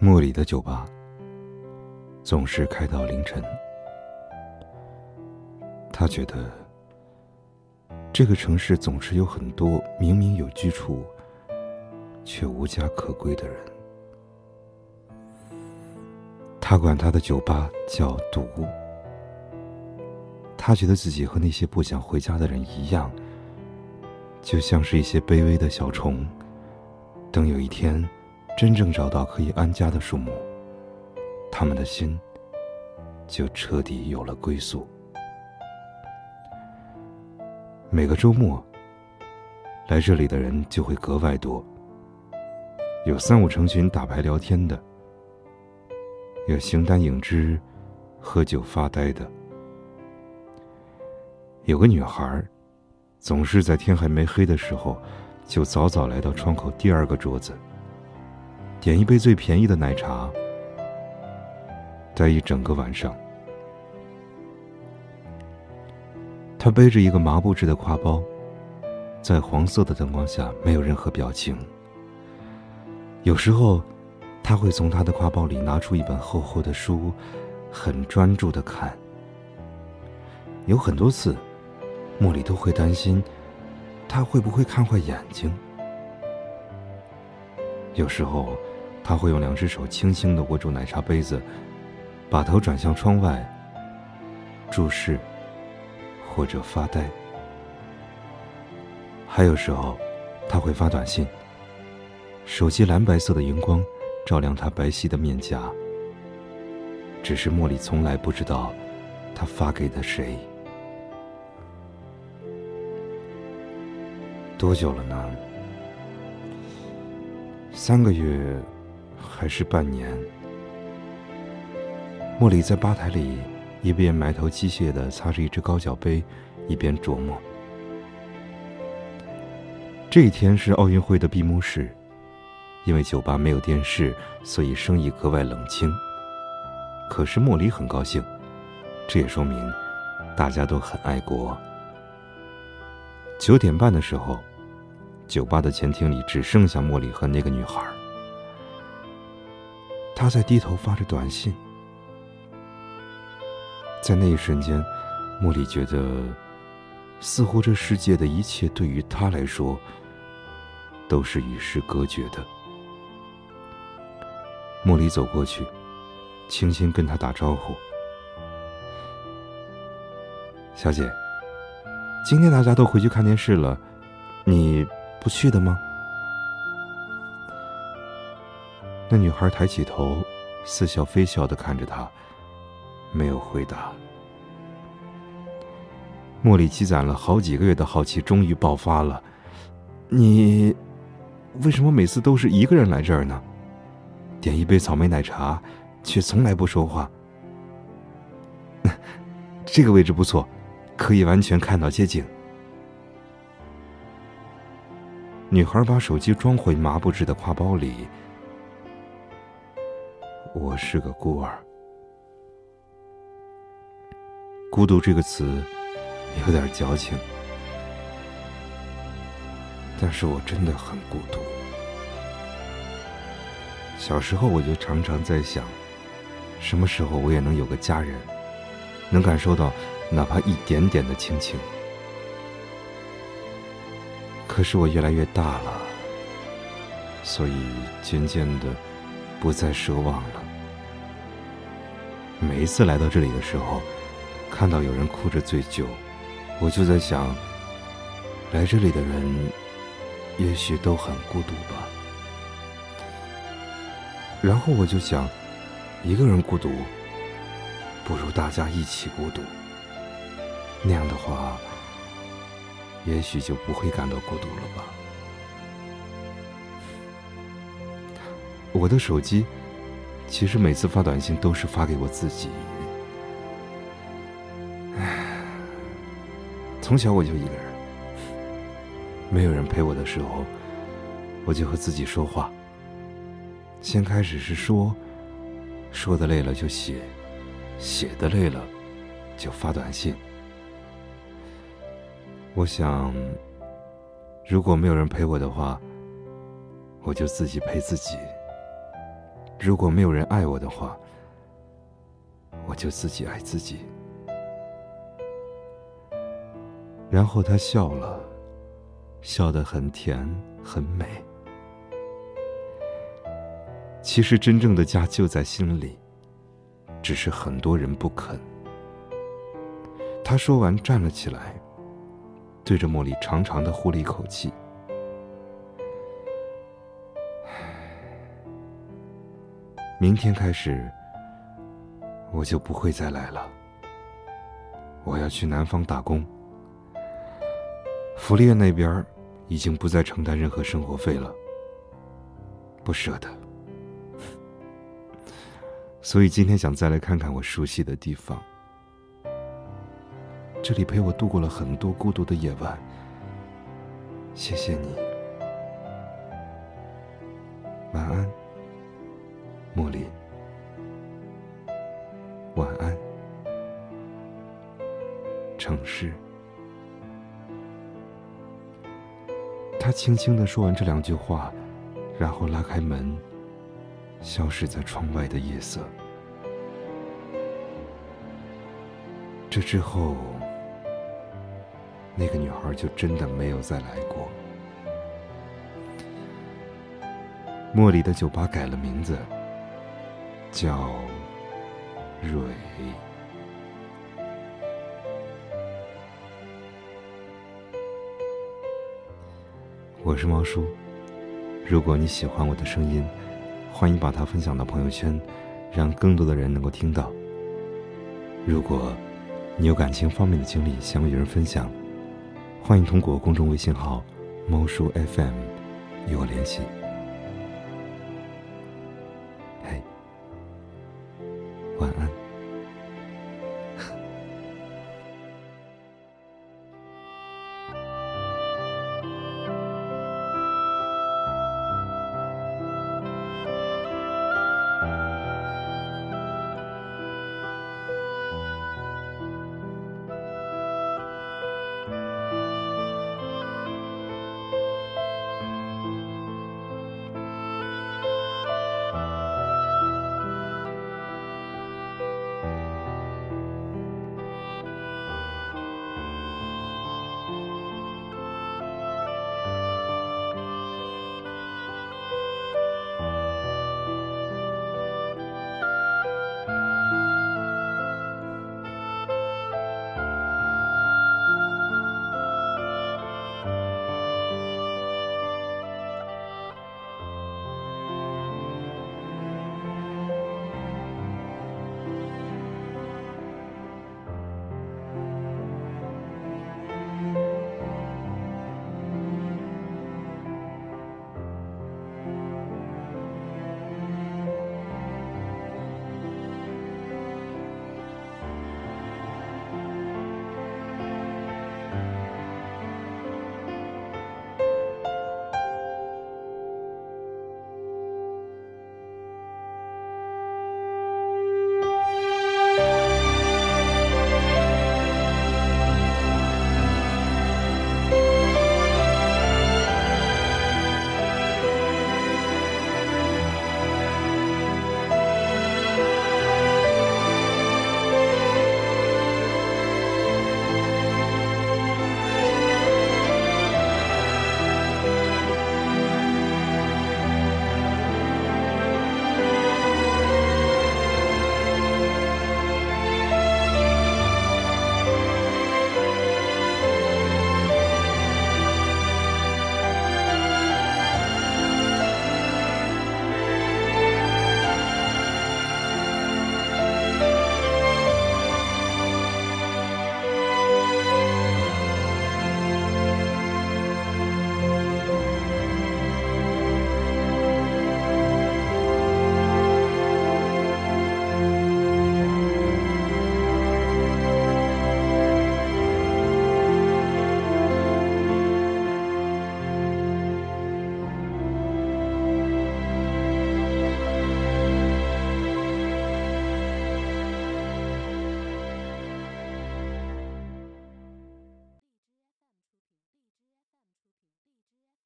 莫里的酒吧总是开到凌晨。他觉得这个城市总是有很多明明有居处却无家可归的人。他管他的酒吧叫“赌”。他觉得自己和那些不想回家的人一样，就像是一些卑微的小虫，等有一天。真正找到可以安家的树木，他们的心就彻底有了归宿。每个周末，来这里的人就会格外多，有三五成群打牌聊天的，有形单影只喝酒发呆的，有个女孩，总是在天还没黑的时候，就早早来到窗口第二个桌子。点一杯最便宜的奶茶，待一整个晚上。他背着一个麻布制的挎包，在黄色的灯光下没有任何表情。有时候，他会从他的挎包里拿出一本厚厚的书，很专注的看。有很多次，莫莉都会担心，他会不会看坏眼睛。有时候。他会用两只手轻轻的握住奶茶杯子，把头转向窗外，注视或者发呆。还有时候，他会发短信。手机蓝白色的荧光照亮他白皙的面颊。只是茉莉从来不知道，他发给的谁。多久了呢？三个月。还是半年。茉莉在吧台里一边埋头机械的擦着一只高脚杯，一边琢磨。这一天是奥运会的闭幕式，因为酒吧没有电视，所以生意格外冷清。可是莫里很高兴，这也说明大家都很爱国。九点半的时候，酒吧的前厅里只剩下莫里和那个女孩。他在低头发着短信，在那一瞬间，茉莉觉得，似乎这世界的一切对于他来说都是与世隔绝的。莫莉走过去，轻轻跟他打招呼：“小姐，今天大家都回去看电视了，你不去的吗？”那女孩抬起头，似笑非笑的看着他，没有回答。茉莉积攒了好几个月的好奇终于爆发了：“你为什么每次都是一个人来这儿呢？点一杯草莓奶茶，却从来不说话。这个位置不错，可以完全看到街景。”女孩把手机装回麻布制的挎包里。我是个孤儿，孤独这个词有点矫情，但是我真的很孤独。小时候我就常常在想，什么时候我也能有个家人，能感受到哪怕一点点的亲情。可是我越来越大了，所以渐渐的不再奢望了。每一次来到这里的时候，看到有人哭着醉酒，我就在想，来这里的人也许都很孤独吧。然后我就想，一个人孤独，不如大家一起孤独。那样的话，也许就不会感到孤独了吧。我的手机。其实每次发短信都是发给我自己。唉，从小我就一个人，没有人陪我的时候，我就和自己说话。先开始是说，说的累了就写，写的累了就发短信。我想，如果没有人陪我的话，我就自己陪自己。如果没有人爱我的话，我就自己爱自己。然后他笑了，笑得很甜很美。其实真正的家就在心里，只是很多人不肯。他说完站了起来，对着茉莉长长的呼了一口气。明天开始，我就不会再来了。我要去南方打工。福利院那边已经不再承担任何生活费了，不舍得，所以今天想再来看看我熟悉的地方。这里陪我度过了很多孤独的夜晚，谢谢你，晚安，轻轻的说完这两句话，然后拉开门，消失在窗外的夜色。这之后，那个女孩就真的没有再来过。茉莉的酒吧改了名字，叫蕊。我是猫叔，如果你喜欢我的声音，欢迎把它分享到朋友圈，让更多的人能够听到。如果你有感情方面的经历想与人分享，欢迎通过公众微信号“猫叔 FM” 与我联系。